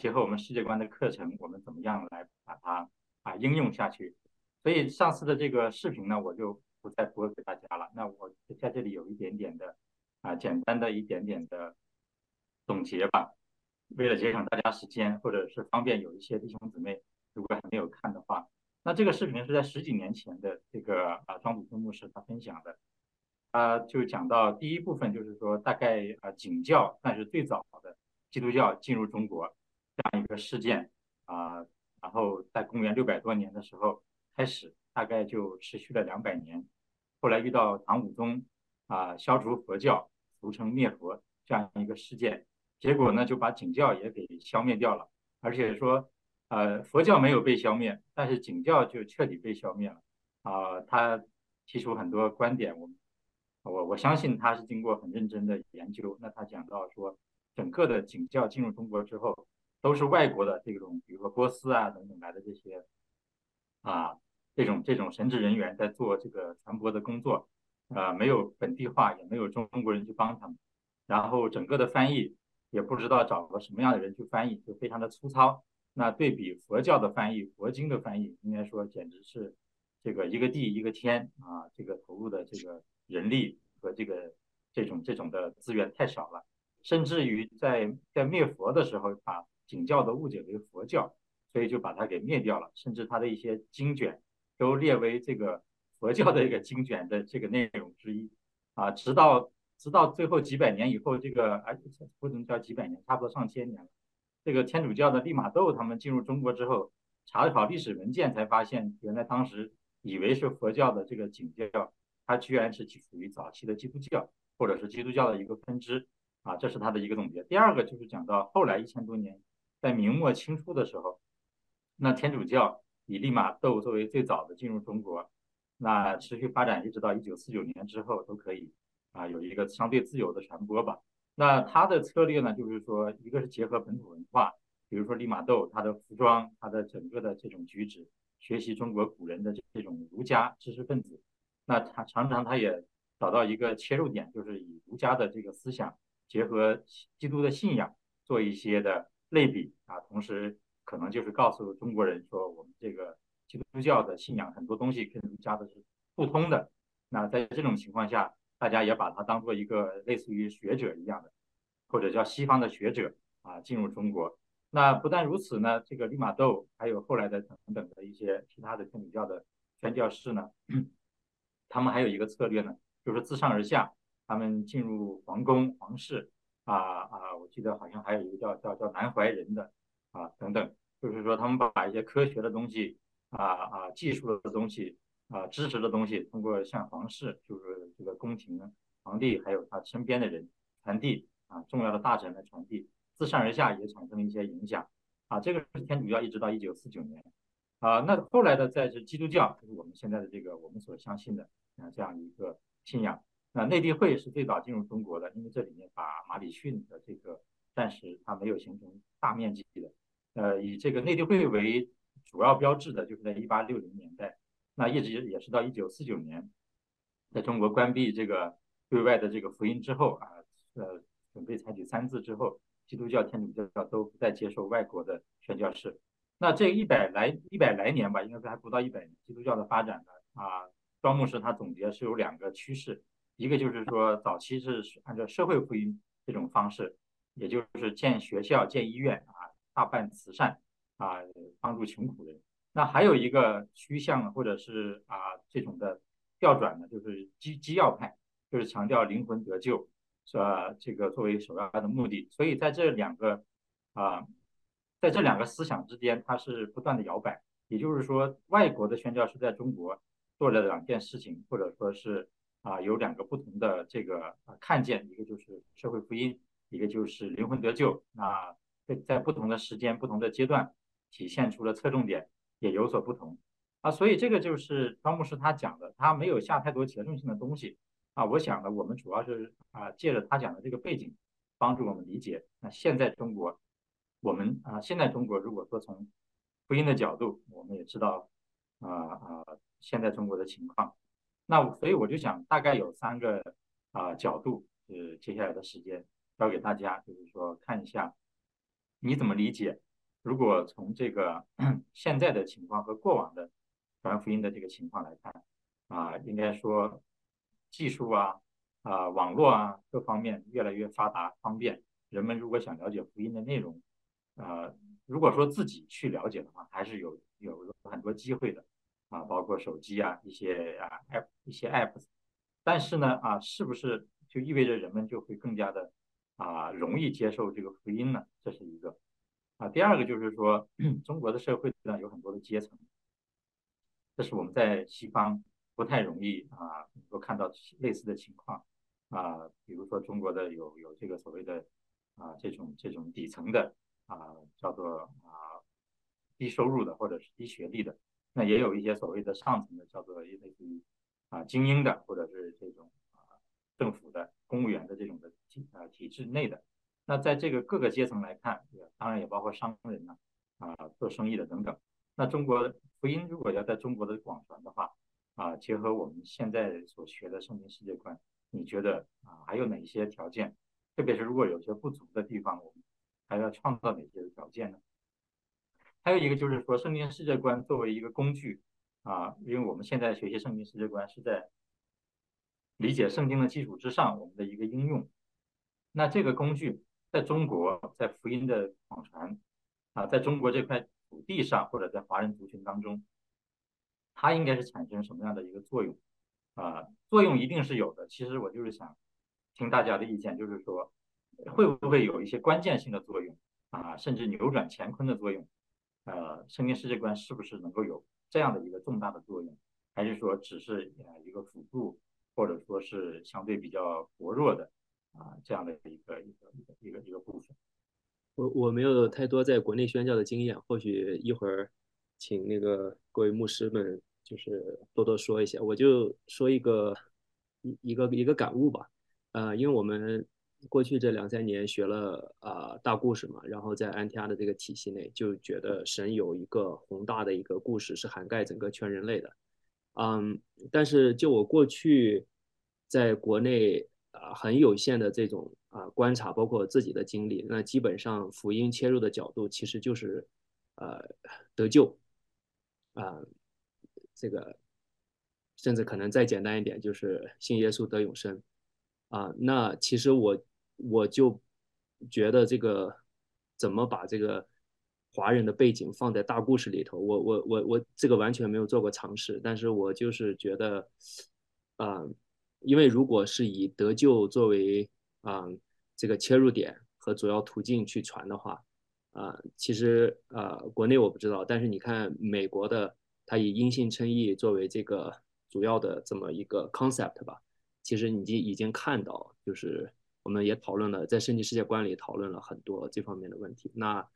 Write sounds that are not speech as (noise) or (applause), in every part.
结合我们世界观的课程，我们怎么样来把它啊应用下去？所以上次的这个视频呢，我就不再播给大家了。那我在这里有一点点的啊简单的一点点的总结吧。为了节省大家时间，或者是方便有一些弟兄姊妹如果还没有看的话，那这个视频是在十几年前的这个啊庄祖峰牧师他分享的，他就讲到第一部分就是说大概啊景教算是最早的基督教进入中国这样一个事件啊，然后在公元六百多年的时候开始，大概就持续了两百年，后来遇到唐武宗啊消除佛教，俗称灭佛这样一个事件。结果呢，就把景教也给消灭掉了，而且说，呃，佛教没有被消灭，但是景教就彻底被消灭了。啊，他提出很多观点，我我我相信他是经过很认真的研究。那他讲到说，整个的景教进入中国之后，都是外国的这种，比如说波斯啊等等来的这些，啊，这种这种神职人员在做这个传播的工作，呃，没有本地化，也没有中国人去帮他们，然后整个的翻译。也不知道找个什么样的人去翻译，就非常的粗糙。那对比佛教的翻译，佛经的翻译，应该说简直是这个一个地一个天啊！这个投入的这个人力和这个这种这种的资源太少了，甚至于在在灭佛的时候，把景教的误解为佛教，所以就把它给灭掉了。甚至它的一些经卷都列为这个佛教的一个经卷的这个内容之一啊，直到。直到最后几百年以后，这个而不能叫几百年，差不多上千年了。这个天主教的利玛窦他们进入中国之后，查考历史文件才发现，原来当时以为是佛教的这个景教，它居然是属于早期的基督教，或者是基督教的一个分支啊。这是他的一个总结。第二个就是讲到后来一千多年，在明末清初的时候，那天主教以利玛窦作为最早的进入中国，那持续发展一直到一九四九年之后都可以。啊，有一个相对自由的传播吧。那他的策略呢，就是说，一个是结合本土文化，比如说利玛窦他的服装，他的整个的这种举止，学习中国古人的这种儒家知识分子。那他常常他也找到一个切入点，就是以儒家的这个思想结合基督的信仰做一些的类比啊，同时可能就是告诉中国人说，我们这个基督教的信仰很多东西跟儒家的是不通的。那在这种情况下，大家也把它当做一个类似于学者一样的，或者叫西方的学者啊，进入中国。那不但如此呢，这个利玛窦还有后来的等等的一些其他的天主教的宣教士呢，他们还有一个策略呢，就是自上而下，他们进入皇宫、皇室啊啊，我记得好像还有一个叫叫叫南怀仁的啊等等，就是说他们把一些科学的东西啊啊技术的东西。啊，知识的东西通过向皇室，就是这个宫廷皇帝，还有他身边的人传递啊，重要的大臣来传递，自上而下也产生了一些影响啊。这个是天主教一直到一九四九年啊，那后来的在是基督教，就是我们现在的这个我们所相信的啊这样一个信仰。那内地会是最早进入中国的，因为这里面把马礼逊的这个暂时它没有形成大面积的，呃，以这个内地会为主要标志的，就是在一八六零年代。那一直也是到一九四九年，在中国关闭这个对外的这个福音之后啊，呃，准备采取三字之后，基督教、天主教都不再接受外国的宣教士。那这一百来一百来年吧，应该是还不到一百年，基督教的发展呢啊，庄牧师他总结是有两个趋势，一个就是说早期是按照社会福音这种方式，也就是建学校、建医院啊，大办慈善啊，帮助穷苦人。那还有一个趋向或者是啊这种的调转呢，就是基基要派，就是强调灵魂得救，是吧？这个作为首要的目的。所以在这两个啊，在这两个思想之间，它是不断的摇摆。也就是说，外国的宣教士在中国做了两件事情，或者说是啊有两个不同的这个啊看见，一个就是社会福音，一个就是灵魂得救。那在在不同的时间、不同的阶段，体现出了侧重点。也有所不同啊，所以这个就是张牧师他讲的，他没有下太多结论性的东西啊。我想呢，我们主要是啊，借着他讲的这个背景，帮助我们理解那现在中国，我们啊，现在中国如果说从福音的角度，我们也知道啊啊，现在中国的情况。那所以我就想大概有三个啊角度，是接下来的时间交给大家，就是说看一下你怎么理解如果从这个 (clears throat) 现在的情况和过往的传福音的这个情况来看，啊，应该说技术啊、啊网络啊各方面越来越发达方便，人们如果想了解福音的内容，呃，如果说自己去了解的话，还是有有很多机会的啊，包括手机啊一些啊 app 一些 apps，但是呢啊，是不是就意味着人们就会更加的啊容易接受这个福音呢？这是一个。啊，第二个就是说，(clears throat) 中国的社会呢有很多的阶层，这是我们在西方不太容易啊能够看到类似的情况啊，比如说中国的有有这个所谓的啊这种这种底层的啊叫做啊低收入的或者是低学历的，那也有一些所谓的上层的叫做类似于啊精英的或者是这种啊政府的公务员的这种的体啊体制内的。那在这个各个阶层来看，当然也包括商人呢，啊，做生意的等等。那中国福音如果要在中国的广传的话，啊，结合我们现在所学的圣经世界观，你觉得啊，还有哪些条件？特别是如果有些不足的地方，我们还要创造哪些条件呢？还有一个就是说，圣经世界观作为一个工具啊，因为我们现在学习圣经世界观是在理解圣经的基础之上，我们的一个应用。那这个工具。在中国，在福音的广传啊，在中国这块土地上，或者在华人族群当中，它应该是产生什么样的一个作用啊？作用一定是有的。其实我就是想听大家的意见，就是说会不会有一些关键性的作用啊，甚至扭转乾坤的作用？呃，圣经世界观是不是能够有这样的一个重大的作用？还是说只是呃一个辅助，或者说是相对比较薄弱的？啊，这样的一个一个一个一个一个部分，我我没有太多在国内宣教的经验，或许一会儿请那个各位牧师们就是多多说一下，我就说一个一一个一个感悟吧。呃，因为我们过去这两三年学了啊大故事嘛，然后在安提阿的这个体系内，就觉得神有一个宏大的一个故事是涵盖整个全人类的。嗯，但是就我过去在国内。啊，很有限的这种啊观察，包括自己的经历，那基本上福音切入的角度其实就是，呃，得救，啊，这个甚至可能再简单一点，就是信耶稣得永生，啊，那其实我我就觉得这个怎么把这个华人的背景放在大故事里头，我我我我这个完全没有做过尝试，但是我就是觉得，啊。因为如果是以得救作为啊这个切入点和主要途径去传的话，啊，其实啊国内我不知道，但是你看美国的，它以因信称义作为这个主要的这么一个 concept 吧，其实你已经已经看到，就是我们也讨论了，在圣经世界观里讨论了很多这方面的问题。那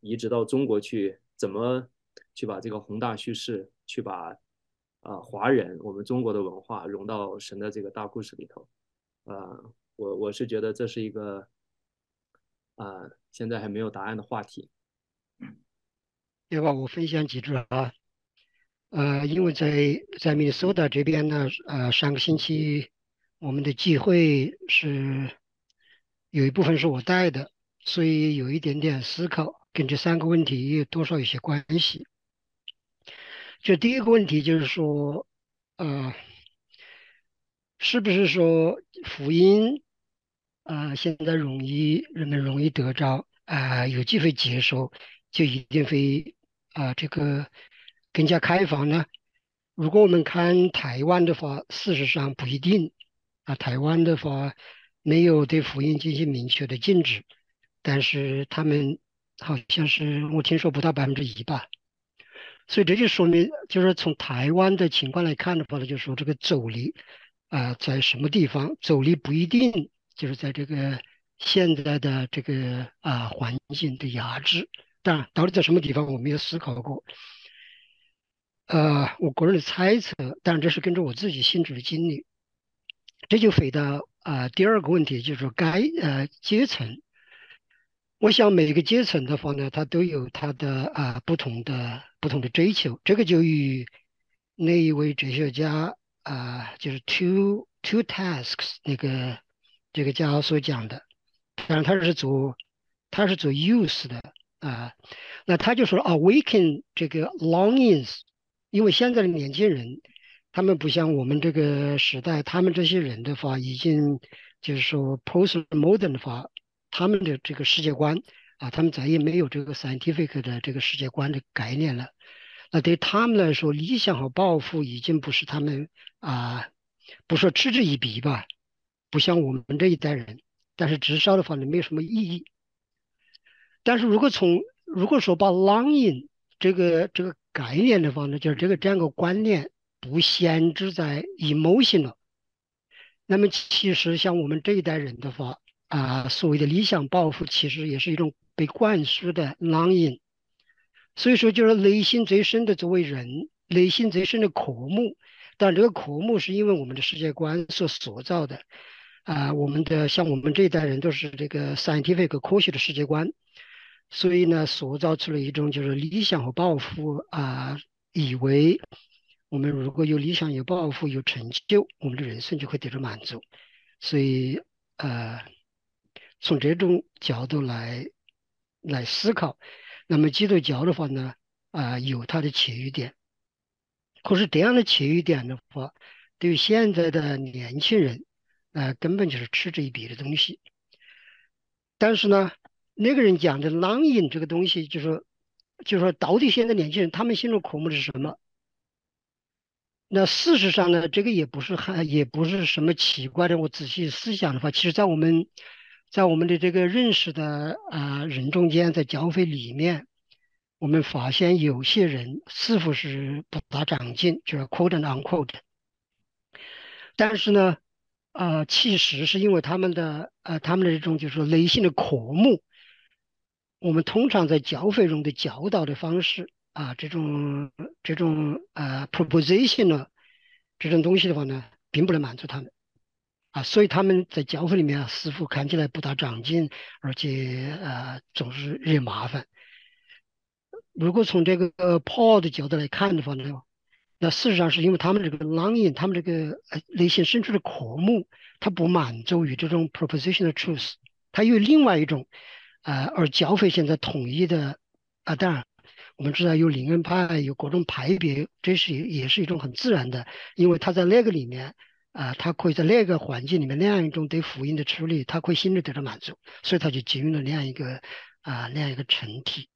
移植到中国去，怎么去把这个宏大叙事去把。啊，华人，我们中国的文化融到神的这个大故事里头，啊，我我是觉得这是一个啊，现在还没有答案的话题。要不我分享几句啊？呃，因为在在密苏达这边呢，呃，上个星期我们的聚会是有一部分是我带的，所以有一点点思考，跟这三个问题也多少有些关系。就第一个问题就是说，呃，是不是说福音啊，现在容易人们容易得着啊，有机会接受，就一定会啊这个更加开放呢？如果我们看台湾的话，事实上不一定啊。台湾的话没有对福音进行明确的禁止，但是他们好像是我听说不到百分之一吧。所以这就说明，就是从台湾的情况来看的话呢，就是说这个阻力啊，在什么地方？阻力不一定就是在这个现在的这个啊环境的压制。当然，到底在什么地方，我没有思考过。呃，我个人的猜测，当然这是根据我自己心智的经历。这就回到啊第二个问题，就是该呃阶层。我想每个阶层的话呢，它都有它的啊不同的不同的追求。这个就与那一位哲学家啊，就是 two two tasks 那个这个家所讲的，当然他是做他是做 use 的啊。那他就说 awaken 这个 longings，因为现在的年轻人，他们不像我们这个时代，他们这些人的话，已经就是说 post modern 的话，他们的这个世界观啊，他们再也没有这个 scientific 的这个世界观的概念了。那对他们来说，理想和抱负已经不是他们啊，不说嗤之以鼻吧，不像我们这一代人，但是至少的话呢，没有什么意义。但是如果从如果说把 longing 这个这个概念的话呢，就是这个这样个观念不限制在 emotion 了，那么其实像我们这一代人的话啊，所谓的理想抱负，其实也是一种被灌输的烙印。所以说，就是内心最深的作为人，内心最深的渴慕。但这个渴慕是因为我们的世界观所塑造的，啊，我们的像我们这一代人都是这个 scientific 科学的世界观，所以呢，塑造出了一种就是理想和抱负啊，以为我们如果有理想、有抱负、有成就，我们的人生就会得到满足。所以，呃，从这种角度来来思考。那么基督教的话呢，啊，有它的切入点。可是这样的切入点的话，对于现在的年轻人，啊，根本就是嗤之以鼻的东西。但是呢，那个人讲的狼瘾这个东西，就说，就说到底现在年轻人他们心中渴慕的是什么？那事实上呢，这个也不是很，也不是什么奇怪的。我仔细思想的话，其实在我们。在我们的这个认识的啊人中间，在教会里面，我们发现有些人似乎是不大长进，就是 quote and unquote。但是呢，呃，其实是因为他们的呃他们的这种就是说内心的渴慕，我们通常在教会中的教导的方式啊，这种这种呃 proposition 呢，这种东西的话呢，并不能满足他们。啊，所以他们在教会里面啊，似乎看起来不大长进，而且呃总是惹麻烦。如果从这个 Paul 的角度来看的话呢，那事实上是因为他们这个 longing，他们这个呃内心深处的渴慕，他不满足于这种 proposition 的 truth，他有另外一种，呃，而教会现在统一的啊，当然我们知道有灵恩派，有各种派别，这是也是一种很自然的，因为他在那个里面。啊，他可以在那个环境里面那样一种对福音的处理，他可以心里得到满足，所以他就进入了那样一个啊那样一个成体。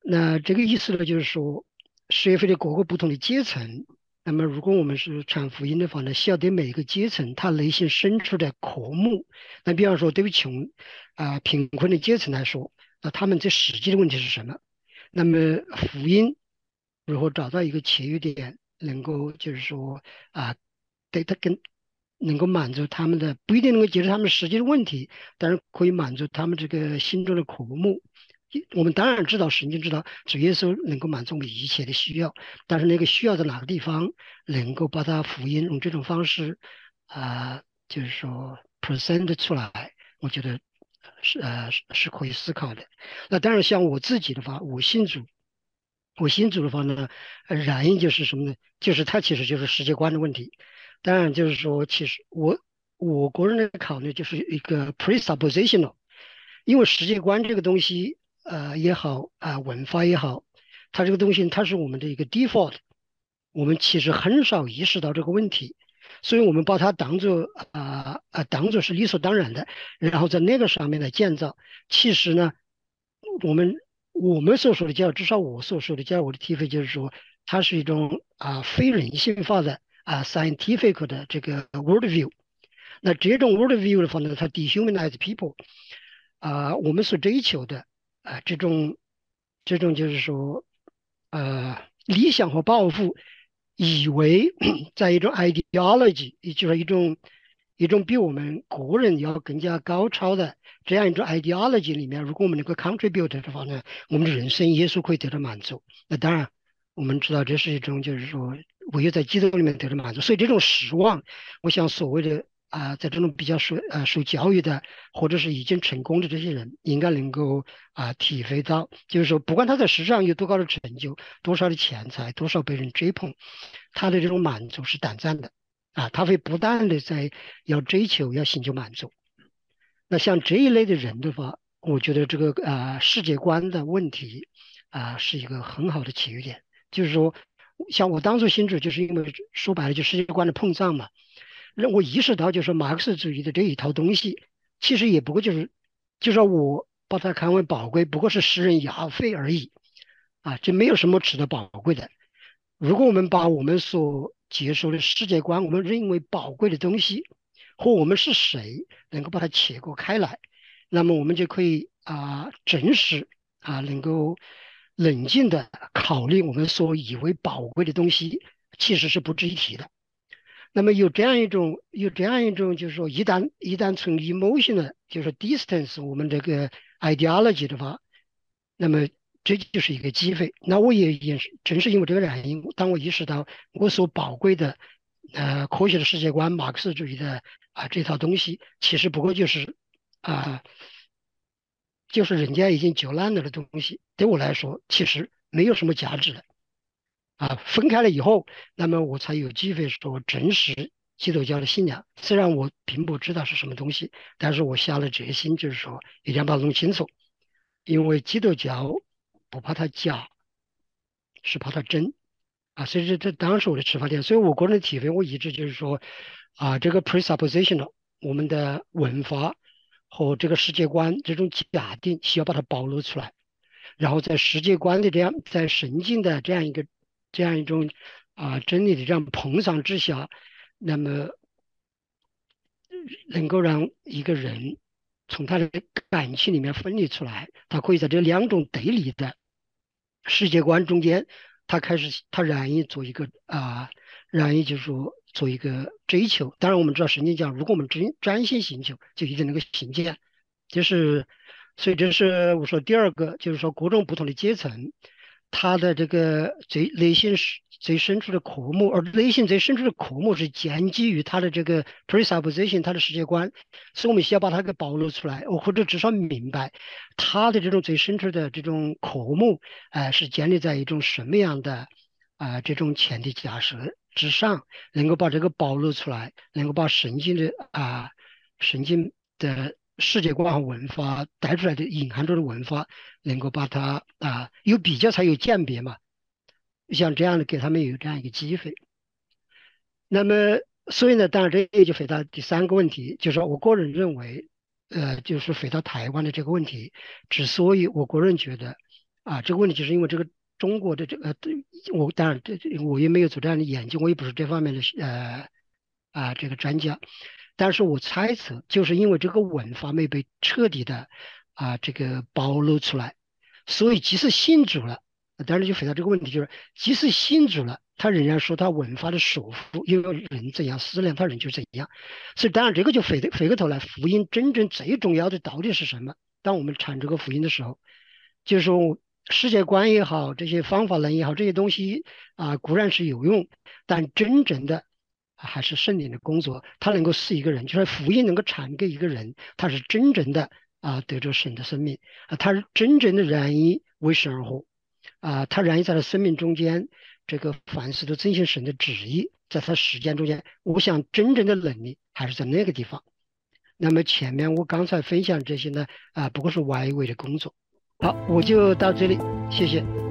那这个意思呢，就是说社会的各个不同的阶层，那么如果我们是传福音的话呢，需要对每一个阶层他内心深处的渴慕。那比方说，对于穷啊贫困的阶层来说，他们最实际的问题是什么？那么福音如何找到一个切入点？能够就是说啊，对他跟能够满足他们的不一定能够解决他们实际的问题，但是可以满足他们这个心中的渴慕。我们当然知道，神经知道主耶稣能够满足我们一切的需要，但是那个需要在哪个地方，能够把它福音用这种方式啊，就是说 present 出来，我觉得是呃是可以思考的。那当然，像我自己的话，我信主。我新主的话呢，原因就是什么呢？就是它其实就是世界观的问题。当然，就是说，其实我我个人的考虑就是一个 presuppositional，因为世界观这个东西，呃也好啊，文化也好，它这个东西它是我们的一个 default，我们其实很少意识到这个问题，所以我们把它当做啊啊当做是理所当然的，然后在那个上面来建造。其实呢，我们。我们所说的教，至少我所说的教，我的体会就是说，它是一种啊非人性化的啊 scientific 的这个 world view。那这种 world view 的话呢，它 dehumanize people。啊，我们所追求的啊这种这种就是说，呃理想和抱负，以为 (clears throat) 在一种 ideology，也就是一种一种比我们个人要更加高超的。这样一种 ideology 里面，如果我们能够 contribute 的话呢，我们的人生耶稣可以得到满足。那当然，我们知道这是一种就是说，唯有在基督里面得到满足。所以这种失望，我想所谓的啊，在这种比较受呃受教育的，或者是已经成功的这些人，应该能够啊体会到，就是说，不管他在世上有多高的成就，多少的钱财，多少被人追捧，他的这种满足是短暂的啊，他会不断的在要追求，要寻求满足。那像这一类的人的话，我觉得这个啊世界观的问题啊是一个很好的起源点。就是说，像我当初心智，就是因为说白了就世界观的碰撞嘛，让我意识到就是马克思主义的这一套东西，其实也不过就是，就说我把它看为宝贵，不过是食人牙费而已，啊，这没有什么值得宝贵的。如果我们把我们所接受的世界观，我们认为宝贵的东西，和我们是谁能够把它切割开来，那么我们就可以啊，真实啊，能够。冷静的考虑我们所以为宝贵的东西，其实是不值一提的。那么有这样一种，有这样一种，就是说，一旦一旦从 emotion 的，就是 distance 我们这个 ideology 的话，那么这就是一个机会。那我也也是正是因为这个原因，当我意识到我所宝贵的，呃，科学的世界观，马克思主义的啊这套东西，其实不过就是啊。就是人家已经嚼烂了的东西，对我来说其实没有什么价值了，啊，分开了以后，那么我才有机会说真实基督教的信仰。虽然我并不知道是什么东西，但是我下了决心，就是说一定要把它弄清楚。因为基督教不怕它假，是怕它真，啊，所以这这当时我的出发点。所以我个人的体会，我一直就是说，啊，这个 presuppositional 我们的文化。和这个世界观这种假定需要把它暴露出来，然后在世界观的这样在神经的这样一个这样一种啊真理的这样碰撞之下，那么能够让一个人从他的感情里面分离出来，他可以在这两种对立的世界观中间，他开始他愿意做一个啊愿意就是说。做一个追求，当然我们知道圣经讲，如果我们真专心寻求，就一定能够行见。就是，所以这是我说第二个，就是说各种不同的阶层，他的这个最内心是最深处的渴慕，而内心最深处的渴慕是建基于他的这个 presupposition，他的世界观，所以我们需要把它给暴露出来，或者至少明白他的这种最深处的这种渴慕，哎，是建立在一种什么样的啊这种前提假设。之上，能够把这个暴露出来，能够把神经的啊，神经的世界观和文化带出来的隐含着的文化，能够把它啊，有比较才有鉴别嘛，像这样的给他们有这样一个机会。那么，所以呢，当然这也就回答第三个问题，就是说我个人认为，呃，就是回到台湾的这个问题，之所以我个人觉得啊，这个问题就是因为这个。中国的这个，对我当然这我也没有做这样的研究，我也不是这方面的呃啊这个专家，但是我猜测，就是因为这个文化没被彻底的啊这个暴露出来，所以即使信主了，当然就回答这个问题，就是即使信主了，他仍然说他文化的束缚，因为人怎样思量，他人就怎样，所以当然这个就回回过头来，福音真正最重要的到底是什么？当我们传这个福音的时候，就是说。世界观也好，这些方法论也好，这些东西啊固然是有用，但真正的还是圣灵的工作。他能够使一个人，就是福音能够传给一个人，他是真正的啊得着神的生命啊，他是真正的愿意为神而活啊，他愿意在他生命中间这个凡事都遵循神的旨意，在他实践中间，我想真正的能力还是在那个地方。那么前面我刚才分享这些呢啊，不过是外围的工作。好，我就到这里，谢谢。